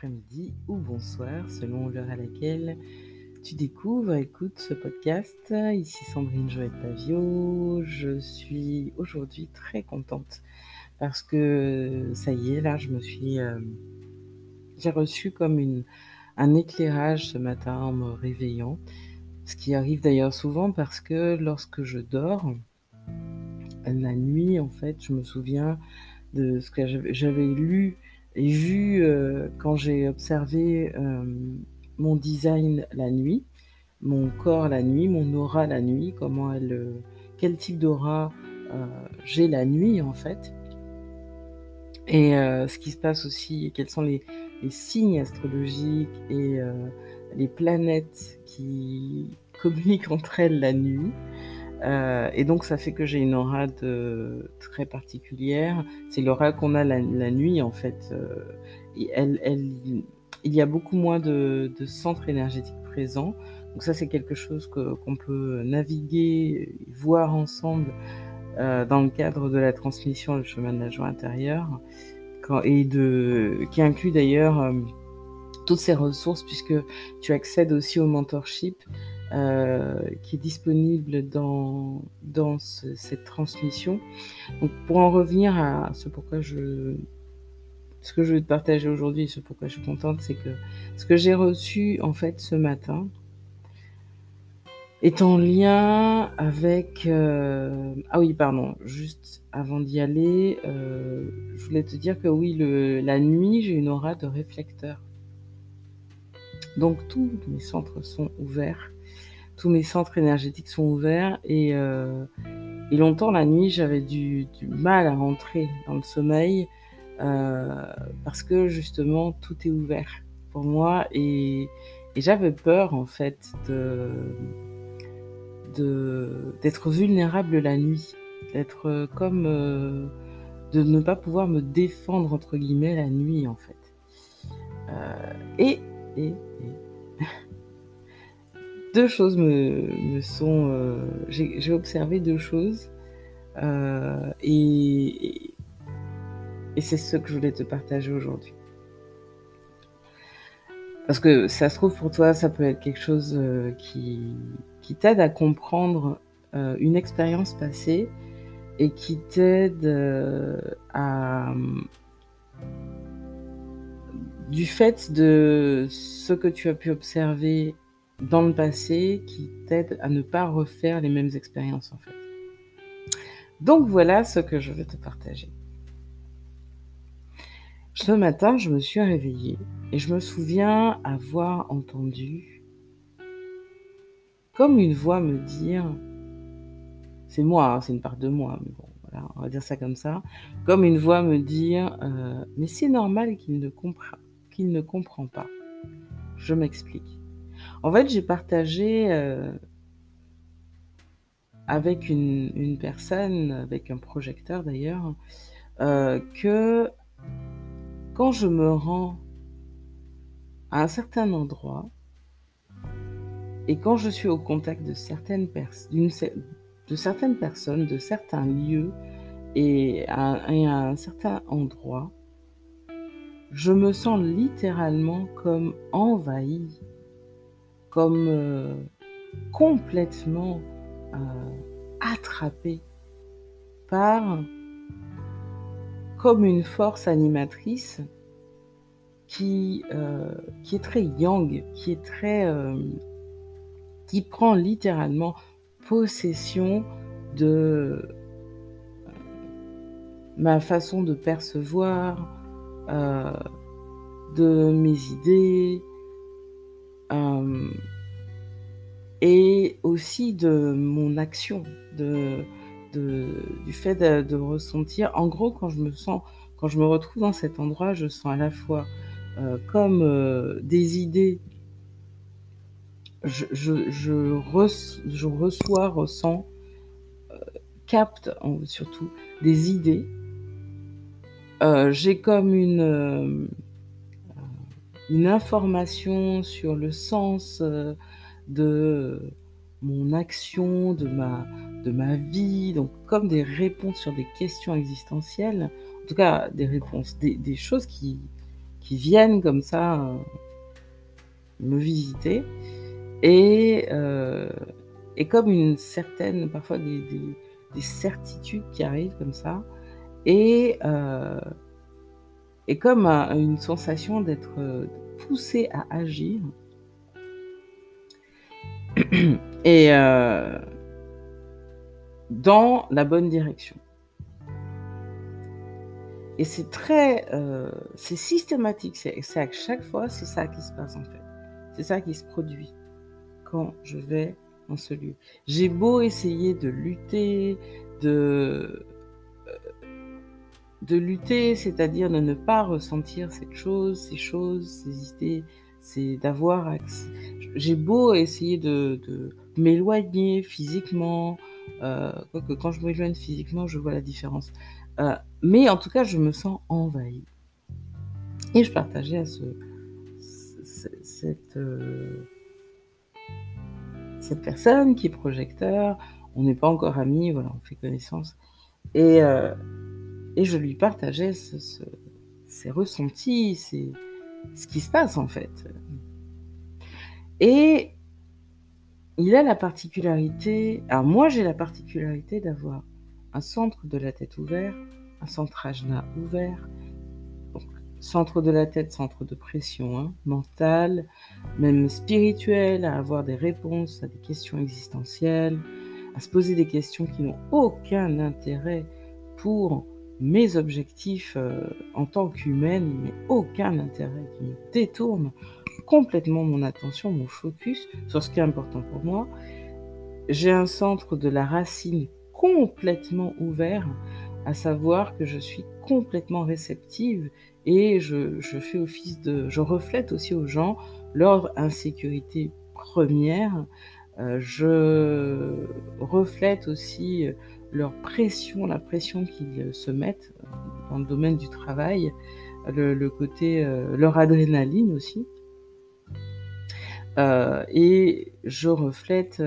après-midi ou bonsoir selon l'heure à laquelle tu découvres, écoutes ce podcast. Ici Sandrine Joël Pavio. Je suis aujourd'hui très contente parce que ça y est, là, je me suis. euh, j'ai reçu comme une, un éclairage ce matin en me réveillant. Ce qui arrive d'ailleurs souvent parce que lorsque je dors, la nuit, en fait, je me souviens de ce que j'avais j'avais lu et vu euh, quand j'ai observé euh, mon design la nuit, mon corps la nuit, mon aura la nuit, comment elle, euh, quel type d'aura j'ai la nuit en fait, et ce qui se passe aussi, quels sont les, signes astrologiques et les planètes qui communiquent entre elles la nuit. Euh, et donc ça fait que j'ai une aura de, très particulière. C'est l'aura qu'on a la, nuit en fait. Euh, et elle, il y a beaucoup moins de, centres énergétiques présents. Donc ça c'est quelque chose qu'on peut naviguer, voir ensemble euh, dans le cadre de la transmission du chemin de la joie intérieure, et qui inclut d'ailleurs toutes ces ressources puisque tu accèdes aussi au mentorship euh, qui est disponible dans, dans ce- cette transmission. Donc pour en revenir à ce pourquoi je ce que je veux te partager aujourd'hui, ce pourquoi je suis contente, c'est que ce que j'ai reçu en fait ce matin est en lien avec euh, ah oui pardon juste avant d'y aller euh, je voulais te dire que oui le, la nuit j'ai une aura de réflecteur donc tous mes centres sont ouverts tous mes centres énergétiques sont ouverts et, euh, et longtemps la nuit j'avais du, mal à rentrer dans le sommeil euh, parce que justement tout est ouvert pour moi et, j'avais peur en fait de d'être vulnérable la nuit, d'être euh, comme de ne pas pouvoir me défendre entre guillemets la nuit en fait. Et, et deux choses me, me sont, euh, j'ai observé deux choses euh, et, et, et c'est ce que je voulais te partager aujourd'hui. Parce que ça se trouve pour toi, ça peut être quelque chose euh, qui, qui t'aide à comprendre euh, une expérience passée et qui t'aide euh, à du fait de ce que tu as pu observer dans le passé qui t'aide à ne pas refaire les mêmes expériences en fait. Donc voilà ce que je vais te partager. Ce matin, je me suis réveillée et je me souviens avoir entendu comme une voix me dire, c'est moi, hein, c'est une part de moi, mais bon, voilà, on va dire ça comme ça, comme une voix me dire, euh, mais c'est normal qu'il ne, comprend, qu'il ne comprend pas. Je m'explique. En fait, j'ai partagé euh, avec une, personne, avec un projecteur d'ailleurs, euh, que quand je me rends à un certain endroit et quand je suis au contact de certaines, pers de certaines personnes, de certains lieux et à, et à un certain endroit, je me sens littéralement comme envahi, comme euh, complètement euh, attrapé par comme une force animatrice qui, euh, qui est très yang, qui est très qui prend littéralement possession de ma façon de percevoir, de mes idées, euh, et aussi de mon action, de, du fait de, ressentir. En gros, quand je me sens, quand je me retrouve dans cet endroit, je sens à la fois euh, comme euh, des idées. Je, je, je, re, je reçois, ressens, capte surtout des idées. J'ai comme une, une information sur le sens euh, de mon action, de ma, vie, donc comme des réponses sur des questions existentielles, en tout cas des réponses, des, choses qui, viennent comme ça me visiter. Et, et comme une certaine, parfois des, des, certitudes qui arrivent comme ça. Et, et comme une sensation d'être poussé à agir et dans la bonne direction. Et c'est très, euh, c'est systématique. C'est à chaque fois, c'est ça qui se passe en fait. C'est ça qui se produit quand je vais dans ce lieu. J'ai beau essayer de lutter, de euh, de lutter, c'est-à-dire de ne pas ressentir cette chose, ces choses, ces idées, c'est d'avoir J'ai beau essayer de, de m'éloigner physiquement, euh, quoique quand je m'éloigne physiquement, je vois la différence. Euh, mais en tout cas, je me sens envahie. Et je partageais à ce, cette, euh, cette personne qui est projecteur. On n'est pas encore amis, voilà, on fait connaissance. Et, euh, et je lui partageais ce, ces ressentis, ce qui se passe en fait. Et il a la particularité, alors moi j'ai la particularité d'avoir un centre de la tête ouvert, un centre ajna ouvert, centre de la tête, centre de pression hein, mentale, même spirituelle, à avoir des réponses à des questions existentielles, à se poser des questions qui n'ont aucun intérêt pour mes objectifs euh, en tant qu'humaine, mais aucun intérêt, qui me détourne complètement mon attention, mon focus sur ce qui est important pour moi. J'ai un centre de la racine complètement ouvert, à savoir que je suis complètement réceptive et je, fais office de, je reflète aussi aux gens leur insécurité première. Euh, je reflète aussi leur pression, la pression qu'ils se mettent dans le domaine du travail, le, côté, euh, leur adrénaline aussi. Euh, et je reflète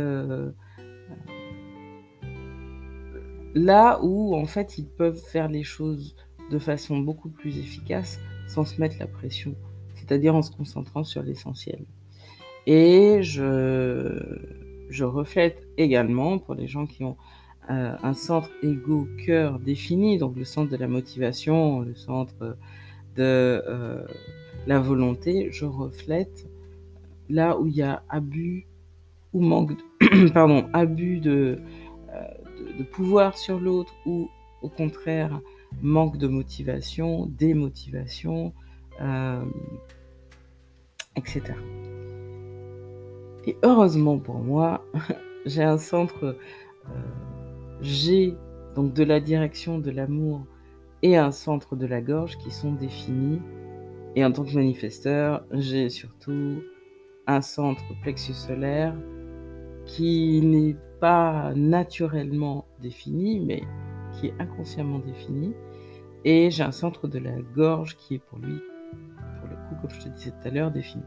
Là où, en fait, ils peuvent faire les choses de façon beaucoup plus efficace sans se mettre la pression, c'est-à-dire en se concentrant sur l'essentiel. Et je, je reflète également pour les gens qui ont euh, un centre ego-cœur défini, donc le centre de la motivation, le centre de euh, la volonté, je reflète là où il y a abus ou manque de, pardon, abus de, de, pouvoir sur l'autre ou au contraire manque de motivation, démotivation, euh, etc. Et heureusement pour moi, j'ai un centre euh, G, donc de la direction de l'amour, et un centre de la gorge qui sont définis. Et en tant que manifesteur, j'ai surtout un centre plexus solaire qui n'est pas naturellement défini, mais qui est inconsciemment défini. Et j'ai un centre de la gorge qui est pour lui, pour le coup, comme je te disais tout à l'heure, défini.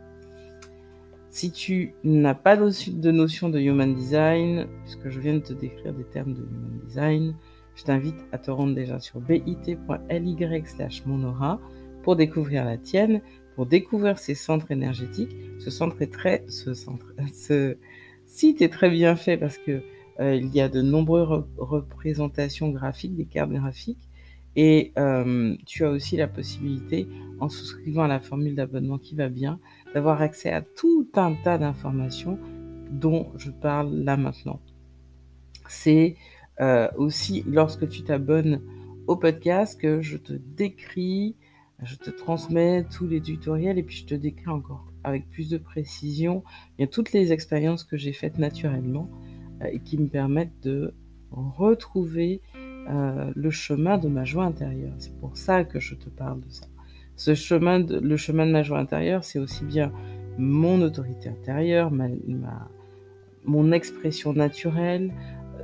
Si tu n'as pas de notion de human design, puisque je viens de te décrire des termes de human design, je t'invite à te rendre déjà sur bit.ly slash monora pour découvrir la tienne, pour découvrir ces centres énergétiques. Ce centre est très, site est très bien fait parce que euh, il y a de nombreuses représentations graphiques, des cartes graphiques, et euh, tu as aussi la possibilité, en souscrivant à la formule d'abonnement qui va bien, d'avoir accès à tout un tas d'informations dont je parle là maintenant. C'est euh, aussi lorsque tu t'abonnes au podcast que je te décris, je te transmets tous les tutoriels et puis je te décris encore avec plus de précision toutes les expériences que j'ai faites naturellement euh, et qui me permettent de retrouver euh, le chemin de ma joie intérieure. C'est pour ça que je te parle de ça. Ce chemin le chemin de ma joie intérieure, c'est aussi bien mon autorité intérieure, ma, mon expression naturelle,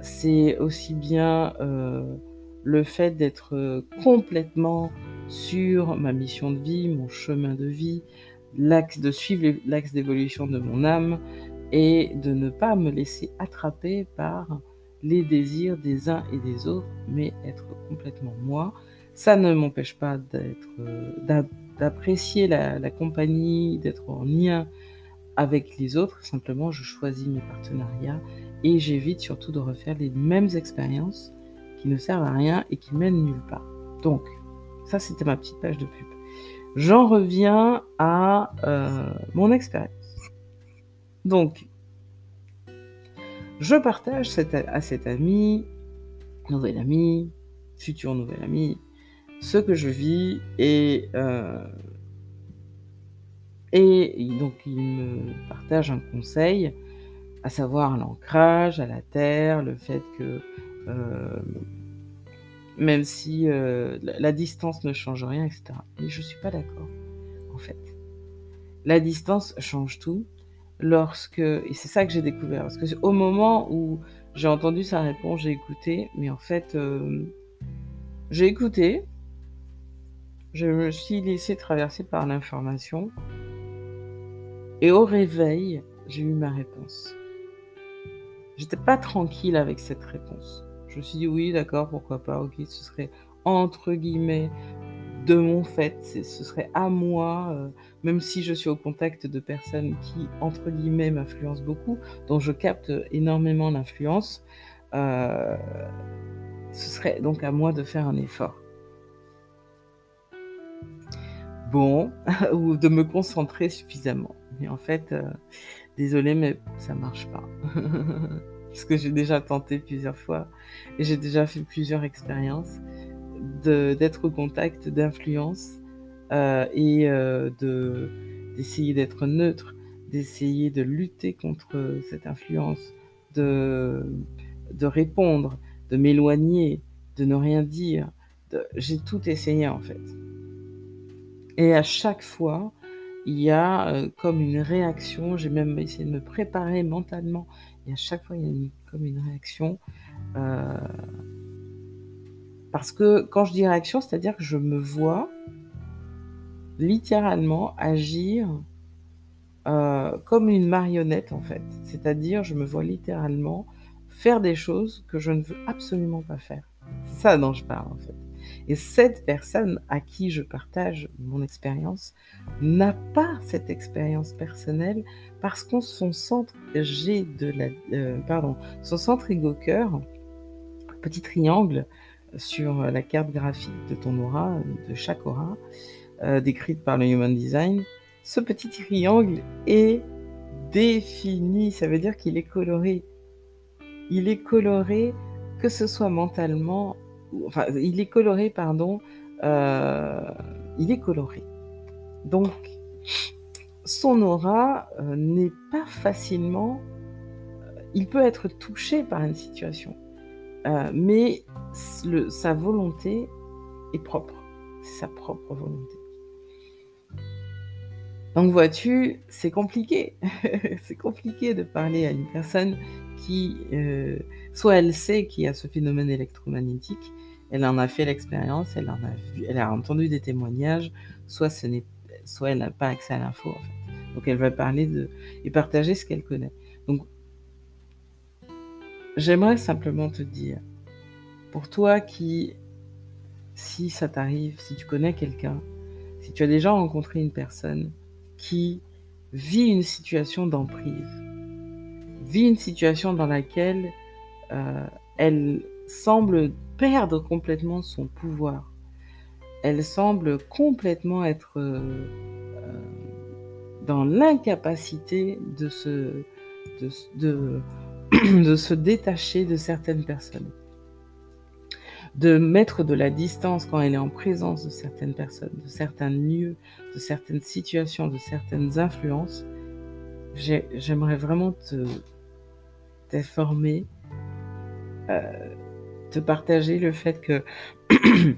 c'est aussi bien euh, le fait d'être complètement sur ma mission de vie, mon chemin de vie, l'axe de suivre l'axe d'évolution de mon âme et de ne pas me laisser attraper par les désirs des uns et des autres, mais être complètement moi. Ça ne m'empêche pas d'être, d'apprécier la, compagnie, d'être en lien avec les autres. Simplement, je choisis mes partenariats et j'évite surtout de refaire les mêmes expériences qui ne servent à rien et qui mènent nulle part. Donc, ça, c'était ma petite page de pub. J'en reviens à euh, mon expérience. Donc, je partage à cet ami, nouvel ami, futur nouvel ami, ce que je vis et, euh, et donc il me partage un conseil, à savoir l'ancrage à la terre, le fait que euh, même si euh, la distance ne change rien, etc. Mais je ne suis pas d'accord, en fait. La distance change tout lorsque, et c'est ça que j'ai découvert, parce que au moment où j'ai entendu sa réponse, j'ai écouté, mais en fait, j'ai écouté, je me suis laissé traverser par l'information, et au réveil, j'ai eu ma réponse. J'étais pas tranquille avec cette réponse. Je me suis dit oui, d'accord, pourquoi pas, ok, ce serait entre guillemets de mon fait, ce serait à moi, euh, même si je suis au contact de personnes qui, entre guillemets, m'influencent beaucoup, dont je capte énormément l'influence, euh, ce serait donc à moi de faire un effort. Bon, ou de me concentrer suffisamment. Mais en fait, euh, désolé, mais ça marche pas. Parce que j'ai déjà tenté plusieurs fois et j'ai déjà fait plusieurs expériences d'être au contact d'influence euh, et euh, de d'essayer d'être neutre, d'essayer de lutter contre cette influence, de, de répondre, de m'éloigner, de ne rien dire. J'ai tout essayé en fait. Et à chaque fois, il y a euh, comme une réaction. J'ai même essayé de me préparer mentalement. Et à chaque fois, il y a comme une réaction. Euh, parce que quand je dis réaction, c'est-à-dire que je me vois littéralement agir euh, comme une marionnette en fait. C'est-à-dire, je me vois littéralement faire des choses que je ne veux absolument pas faire. C'est ça dont je parle en fait. Et cette personne à qui je partage mon expérience n'a pas cette expérience personnelle parce qu'on son centre G de la, euh, pardon, son centre ego-cœur, petit triangle sur la carte graphique de ton aura, de chaque aura, euh, décrite par le Human Design, ce petit triangle est défini. Ça veut dire qu'il est coloré. Il est coloré que ce soit mentalement, il est coloré, pardon, euh, il est coloré. Donc, son aura euh, n'est pas facilement, il peut être touché par une situation, mais sa volonté est propre. C'est sa propre volonté. Donc vois-tu, c'est compliqué. c'est compliqué de parler à une personne qui, euh, soit elle sait qu'il y a ce phénomène électromagnétique, elle en a fait l'expérience, elle en a vu, elle a entendu des témoignages, soit ce n'est, soit elle n'a pas accès à l'info en fait. Donc elle va parler de et partager ce qu'elle connaît. Donc j'aimerais simplement te dire, pour toi qui, si ça t'arrive, si tu connais quelqu'un, si tu as déjà rencontré une personne qui vit une situation d'emprise, vit une situation dans laquelle euh, elle semble perdre complètement son pouvoir, elle semble complètement être euh, euh, dans l'incapacité de se, de, de se détacher de certaines personnes. De mettre de la distance quand elle est en présence de certaines personnes, de certains lieux, de certaines situations, de certaines influences, j'aimerais vraiment te t'informer, euh, partager le fait que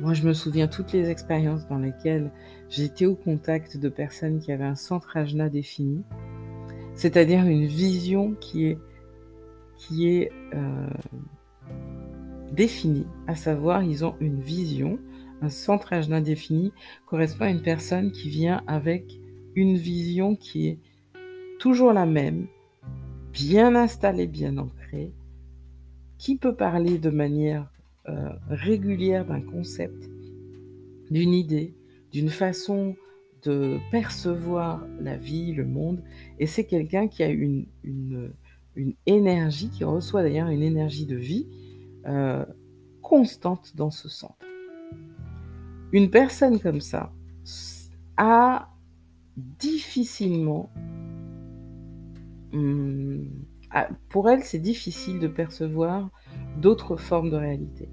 moi je me souviens toutes les expériences dans lesquelles j'étais au contact de personnes qui avaient un centre ajna défini, c'est-à-dire une vision qui est qui est euh, définie, à savoir ils ont une vision, un centrage d'indéfini correspond à une personne qui vient avec une vision qui est toujours la même, bien installée, bien ancrée, qui peut parler de manière euh, régulière d'un concept, d'une idée, d'une façon de percevoir la vie, le monde, et c'est quelqu'un qui a une, une, énergie, qui reçoit d'ailleurs une énergie de vie euh, constante dans ce centre. Une personne comme ça a difficilement, hum, pour elle, c'est difficile de percevoir d'autres formes de réalité.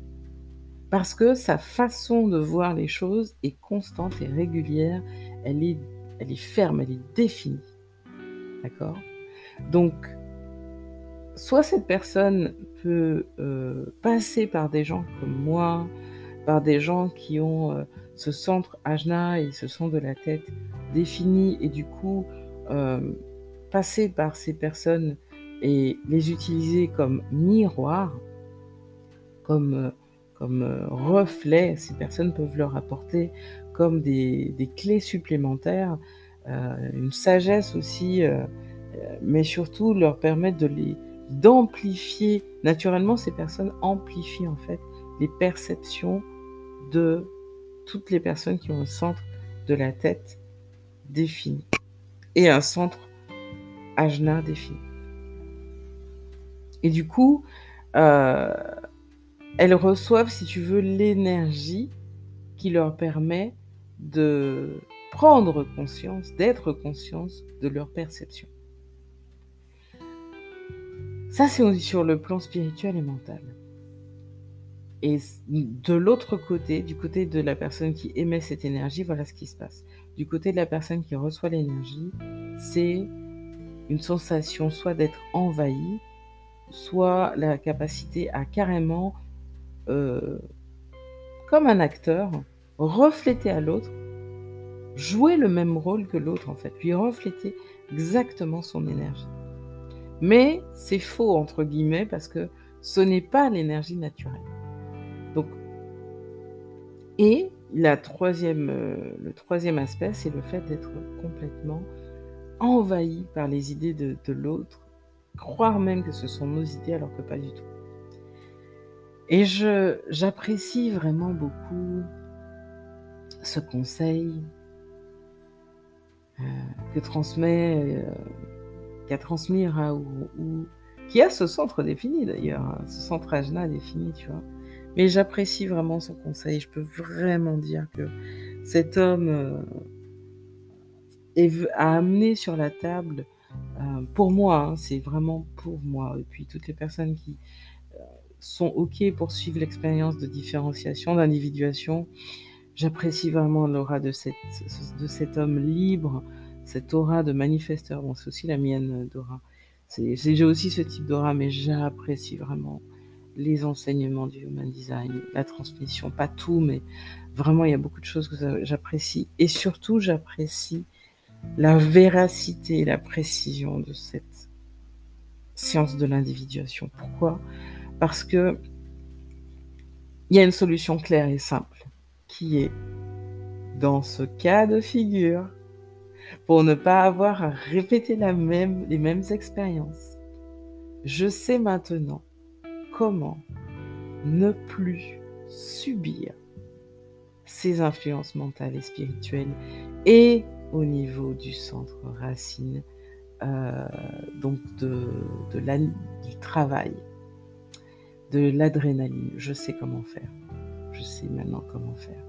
Parce que sa façon de voir les choses est constante et régulière, elle est, elle est ferme, elle est définie. D'accord? Donc, soit cette personne peut euh, passer par des gens comme moi, par des gens qui ont euh, ce centre ajna et ce sont de la tête défini et du coup euh, passer par ces personnes et les utiliser comme miroir, comme, comme reflet, ces personnes peuvent leur apporter comme des, des clés supplémentaires, une sagesse aussi, mais surtout leur permettre de les d'amplifier naturellement ces personnes amplifient en fait les perceptions de toutes les personnes qui ont un centre de la tête défini et un centre ajna défini. Et du coup, euh, elles reçoivent, si tu veux, l'énergie qui leur permet de prendre conscience, d'être conscience de leur perception. Ça, c'est sur le plan spirituel et mental. Et de l'autre côté, du côté de la personne qui émet cette énergie, voilà ce qui se passe. Du côté de la personne qui reçoit l'énergie, c'est une sensation soit d'être envahi, soit la capacité à carrément, euh, comme un acteur, refléter à l'autre, jouer le même rôle que l'autre en fait, lui refléter exactement son énergie. Mais c'est faux entre guillemets parce que ce n'est pas l'énergie naturelle. Donc, et euh, le troisième aspect, c'est le fait d'être complètement envahi par les idées de, l'autre, croire même que ce sont nos idées alors que pas du tout. Et je, j'apprécie vraiment beaucoup ce conseil euh, que transmet, euh, qu'a transmis Raoult, qui a ce centre défini d'ailleurs, hein, ce centre Ajna défini, tu vois. Mais j'apprécie vraiment son conseil. Je peux vraiment dire que cet homme euh, a amené sur la table, pour moi, hein, c'est vraiment pour moi, et puis toutes les personnes qui euh, sont OK pour suivre l'expérience de différenciation, d'individuation, j'apprécie vraiment l'aura de, de cet homme libre, cette aura de manifesteur. Bon, c'est aussi la mienne d'aura. J'ai aussi ce type d'aura, mais j'apprécie vraiment les enseignements du human design, la transmission, pas tout, mais vraiment il y a beaucoup de choses que j'apprécie. Et surtout, j'apprécie la véracité la précision de cette science de l'individuation. Pourquoi? Parce que il y a une solution claire et simple qui est dans ce cas de figure, pour ne pas avoir à répéter la même, les mêmes expériences. Je sais maintenant comment ne plus subir ces influences mentales et spirituelles et au niveau du centre racine, euh, donc de, du travail, de l'adrénaline. Je sais comment faire. Je sais maintenant comment faire.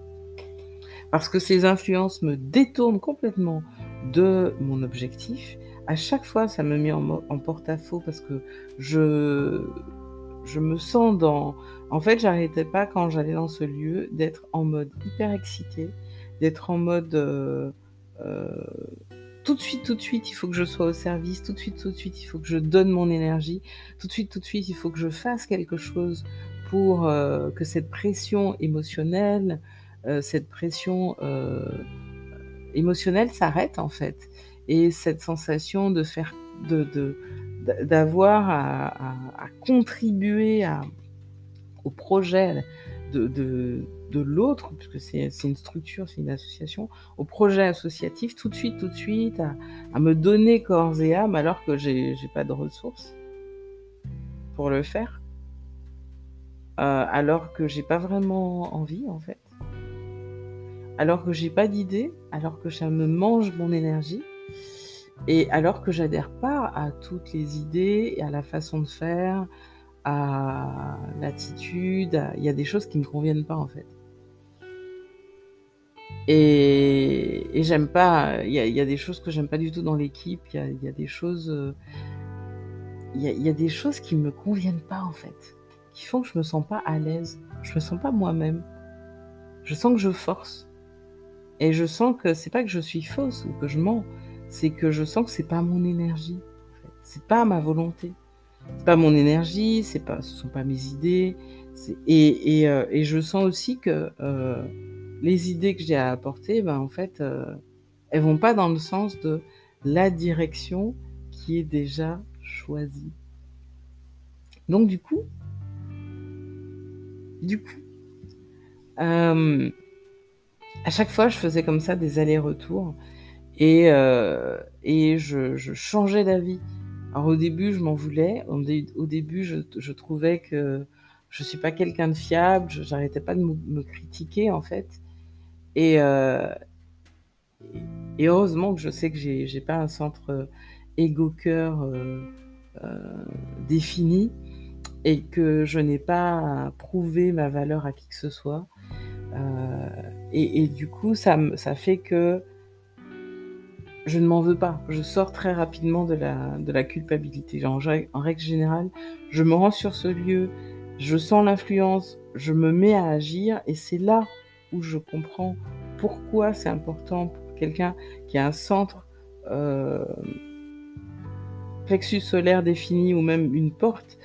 Parce que ces influences me détournent complètement de mon objectif. À chaque fois, ça me met en porte-à-faux parce que je je me sens dans... En fait, j'arrêtais pas quand j'allais dans ce lieu d'être en mode hyper excité, d'être en mode... Euh, tout de suite, tout de suite, il faut que je sois au service, tout de suite, tout de suite, il faut que je donne mon énergie, tout de suite, tout de suite, il faut que je fasse quelque chose pour euh, que cette pression émotionnelle, cette pression émotionnelle s'arrête en fait. Et cette sensation de faire, d'avoir à, contribuer au projet de, de, l'autre, puisque c'est une structure, c'est une association, au projet associatif tout de suite, tout de suite, à, me donner corps et âme alors que j'ai pas de ressources pour le faire, euh, alors que j'ai pas vraiment envie en fait. alors que j'ai pas d'idée, alors que ça me mange mon énergie, et alors que j'adhère pas à toutes les idées et à la façon de faire, à l'attitude, il y a des choses qui me conviennent pas en fait. Et, j'aime pas, il y, a, des choses que j'aime pas du tout dans l'équipe, il y a, des choses, il y, a, des choses qui me conviennent pas en fait, qui font que je me sens pas à l'aise, je me sens pas moi-même. Je sens que je force. Et je sens que c'est pas que je suis fausse ou que je mens, c'est que je sens que c'est pas mon énergie. En fait. C'est pas ma volonté. C'est pas mon énergie, c'est pas, ce sont pas mes idées. Et, et, euh, et, je sens aussi que euh, les idées que j'ai à apporter, ben en fait, euh, elles vont pas dans le sens de la direction qui est déjà choisie. Donc du coup, du coup, euh, à chaque fois, je faisais comme ça des allers-retours et, et je, je changeais d'avis. Alors au début, je m'en voulais. Au, début, je, je, trouvais que je suis pas quelqu'un de fiable. J'arrêtais pas de me, critiquer en fait. Et, euh, et heureusement que je sais que j'ai pas un centre égo-cœur euh, euh, défini et que je n'ai pas prouvé ma valeur à qui que ce soit. Et, du coup, ça, ça fait que je ne m'en veux pas. Je sors très rapidement de la, de la culpabilité. en règle générale, je me rends sur ce lieu, je sens l'influence, je me mets à agir et c'est là où je comprends pourquoi c'est important pour quelqu'un qui a un centre euh, solaire défini ou même une porte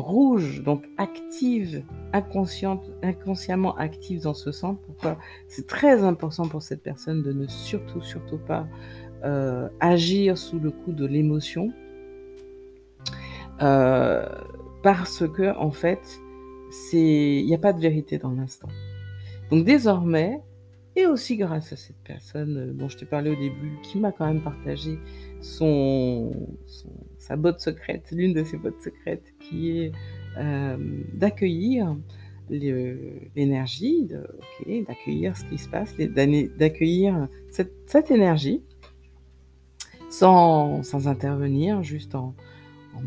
rouge, donc active, inconsciente, inconsciemment active dans ce centre. Pourquoi? C'est très important pour cette personne de ne surtout, surtout pas euh, agir sous le coup de l'émotion. Euh, parce que, en fait, il n'y a pas de vérité dans l'instant. Donc désormais, et aussi grâce à cette personne euh, dont je t'ai parlé au début, qui m'a quand même partagé son, sa botte secrète, l'une de ses bottes secrètes, qui est euh, d'accueillir l'énergie, d'accueillir ce qui se passe, d'accueillir cette, énergie sans, intervenir, juste en,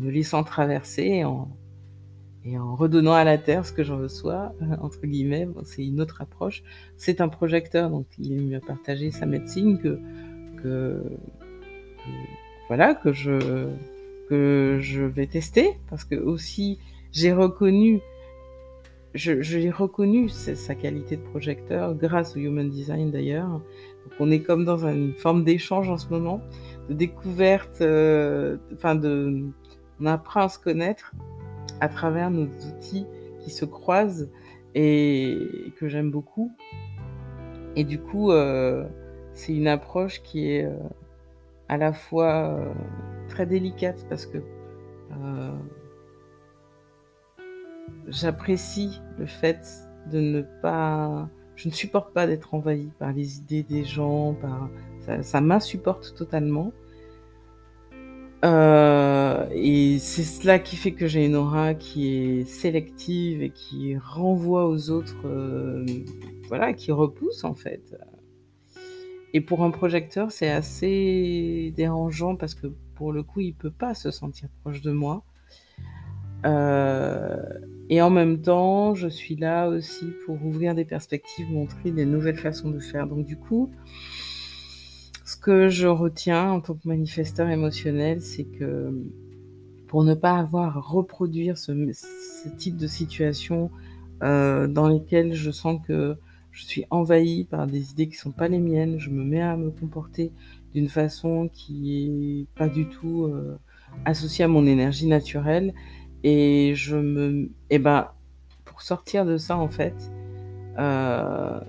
me laissant traverser et en redonnant à la terre ce que j'en reçois, entre guillemets. c'est une autre approche. C'est un projecteur, donc il m'a partagé sa médecine que voilà, que je, que je vais tester parce que aussi j'ai reconnu, je, j'ai reconnu sa qualité de projecteur grâce au Human Design d'ailleurs. Donc on est comme dans une forme d'échange en ce moment, de découverte, euh, enfin de, on apprend à se connaître à travers nos outils qui se croisent et, que j'aime beaucoup. Et du coup, euh, c'est une approche qui est euh, à la fois euh, très délicate parce que euh, j'apprécie le fait de ne pas... Je ne supporte pas d'être envahie par les idées des gens, par... ça, ça m'insupporte totalement. Euh, et c'est cela qui fait que j'ai une aura qui est sélective et qui renvoie aux autres, euh, voilà, qui repousse en fait. Et pour un projecteur, c'est assez dérangeant parce que pour le coup, il peut pas se sentir proche de moi. Euh, et en même temps, je suis là aussi pour ouvrir des perspectives, montrer des nouvelles façons de faire. Donc du coup, ce que je retiens en tant que manifesteur émotionnel, c'est que pour ne pas avoir à reproduire ce, type de situation euh, dans lesquelles je sens que je suis envahi par des idées qui sont pas les miennes, je me mets à me comporter d'une façon qui est pas du tout euh, associée à mon énergie naturelle et je me eh ben pour sortir de ça en fait euh,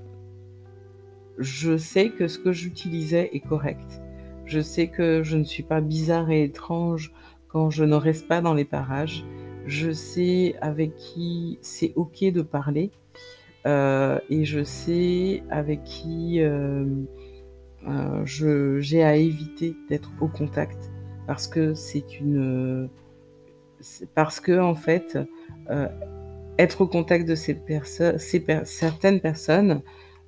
je sais que ce que j'utilisais est correct. Je sais que je ne suis pas bizarre et étrange quand je ne reste pas dans les parages. Je sais avec qui c'est ok de parler et je sais avec qui euh, euh, j'ai à éviter d'être au contact parce que c'est une parce que en fait être au contact de ces personnes, certaines personnes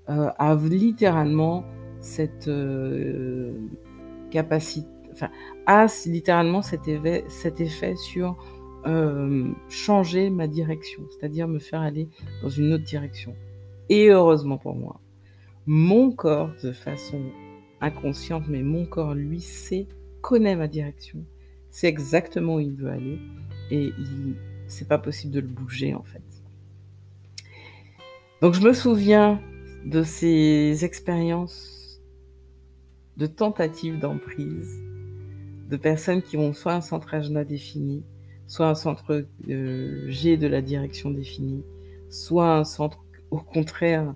euh, a littéralement cette euh, capacité, enfin, a littéralement cet cet effet sur euh, changer ma direction, c'est-à-dire me faire aller dans une autre direction. Et heureusement pour moi, mon corps, de façon inconsciente, mais mon corps, lui, sait, connaît ma direction, sait exactement où il veut aller, et c'est pas possible de le bouger en fait. Donc je me souviens de ces expériences de tentatives d'emprise, de personnes qui ont soit un centre Ajna défini, soit un centre euh, G de la direction définie, soit un centre au contraire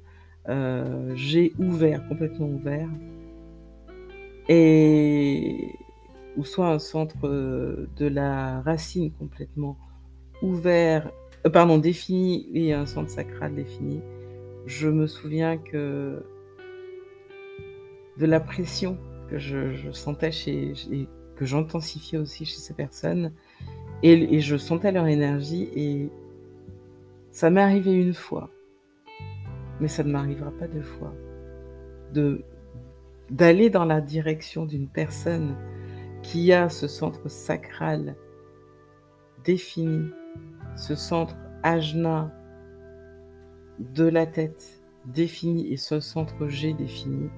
euh, G ouvert, complètement ouvert, et ou soit un centre euh, de la racine complètement ouvert, pardon, défini et un centre sacral défini, je me souviens que de la pression que je, sentais chez, et que j'intensifiais aussi chez ces personnes, et, je sentais leur énergie, et ça m'est arrivé une fois, mais ça ne m'arrivera pas deux fois, de d'aller dans la direction d'une personne qui a ce centre sacral défini ce centre ajna de la tête défini et ce centre G défini,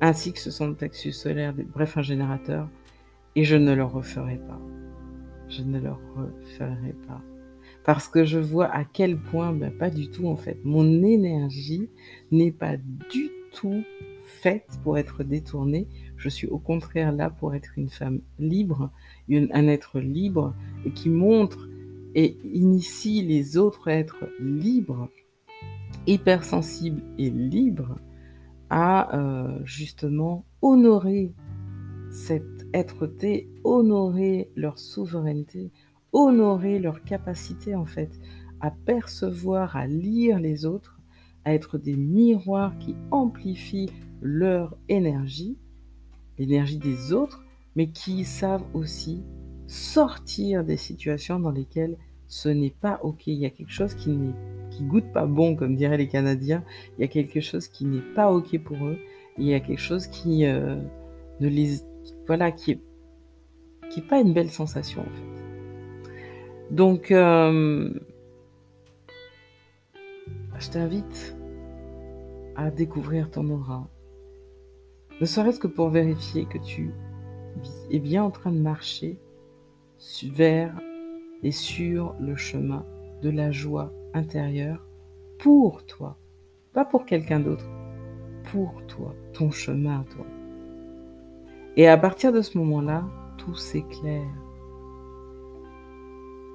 ainsi que ce centre plexus solaire, bref un générateur, et je ne le referai pas. Je ne le referai pas. Parce que je vois à quel point, ben pas du tout en fait, mon énergie n'est pas du tout faite pour être détournée. Je suis au contraire là pour être une femme libre, un être libre et qui montre et initie les autres êtres libres, hypersensibles et libres à euh, justement honorer cette être-té, honorer leur souveraineté, honorer leur capacité en fait à percevoir, à lire les autres, à être des miroirs qui amplifient leur énergie, l'énergie des autres, mais qui savent aussi sortir des situations dans lesquelles ce n'est pas OK. Il y a quelque chose qui qui goûte pas bon, comme diraient les Canadiens. Il y a quelque chose qui n'est pas OK pour eux. Il y a quelque chose qui euh, ne les voilà qui est pas une belle sensation en fait. Donc euh, je t'invite à découvrir ton aura. Ne serait-ce que pour vérifier que tu es bien en train de marcher vers et sur le chemin de la joie intérieure pour toi, pas pour quelqu'un d'autre, pour toi, ton chemin toi. Et à partir de ce moment-là, tout s'éclaire.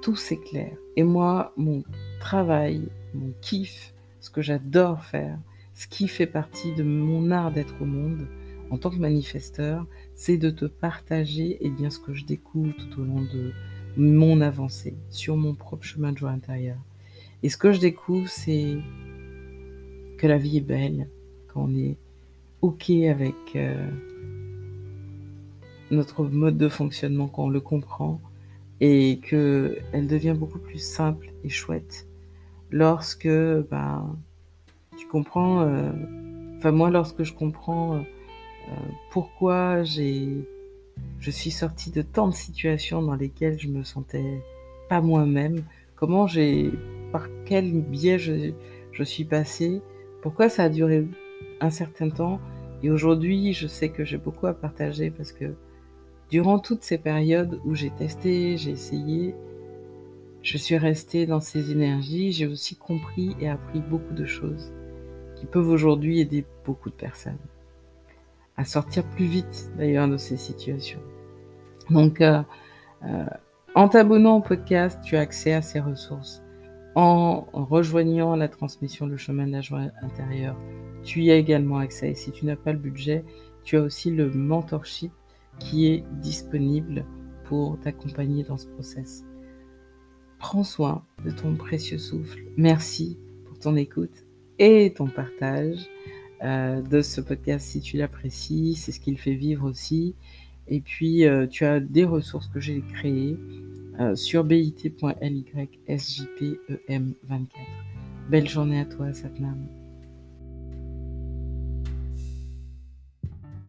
Tout s'éclaire. Et moi, mon travail, mon kiff, ce que j'adore faire, ce qui fait partie de mon art d'être au monde en tant que manifesteur, c'est de te partager eh bien, ce que je découvre tout au long de mon avancée sur mon propre chemin de joie intérieure. Et ce que je découvre, c'est que la vie est belle, quand on est OK avec euh, notre mode de fonctionnement, quand on le comprend, et que elle devient beaucoup plus simple et chouette lorsque ben, tu comprends, euh, enfin moi lorsque je comprends euh, pourquoi j'ai je suis sortie de tant de situations dans lesquelles je me sentais pas moi-même. Comment j'ai, par quel biais je, je suis passée. Pourquoi ça a duré un certain temps. Et aujourd'hui, je sais que j'ai beaucoup à partager parce que durant toutes ces périodes où j'ai testé, j'ai essayé, je suis restée dans ces énergies. J'ai aussi compris et appris beaucoup de choses qui peuvent aujourd'hui aider beaucoup de personnes à sortir plus vite d'ailleurs de ces situations. Donc, euh, euh, en t'abonnant au podcast, tu as accès à ces ressources. En rejoignant la transmission Le chemin de la joie intérieure, tu y as également accès. Et si tu n'as pas le budget, tu as aussi le mentorship qui est disponible pour t'accompagner dans ce process. Prends soin de ton précieux souffle. Merci pour ton écoute et ton partage euh, de ce podcast si tu l'apprécies. C'est ce qu'il fait vivre aussi. Et puis, euh, tu as des ressources que j'ai créées euh, sur bit.ly sjpem24. Belle journée à toi, Satnam.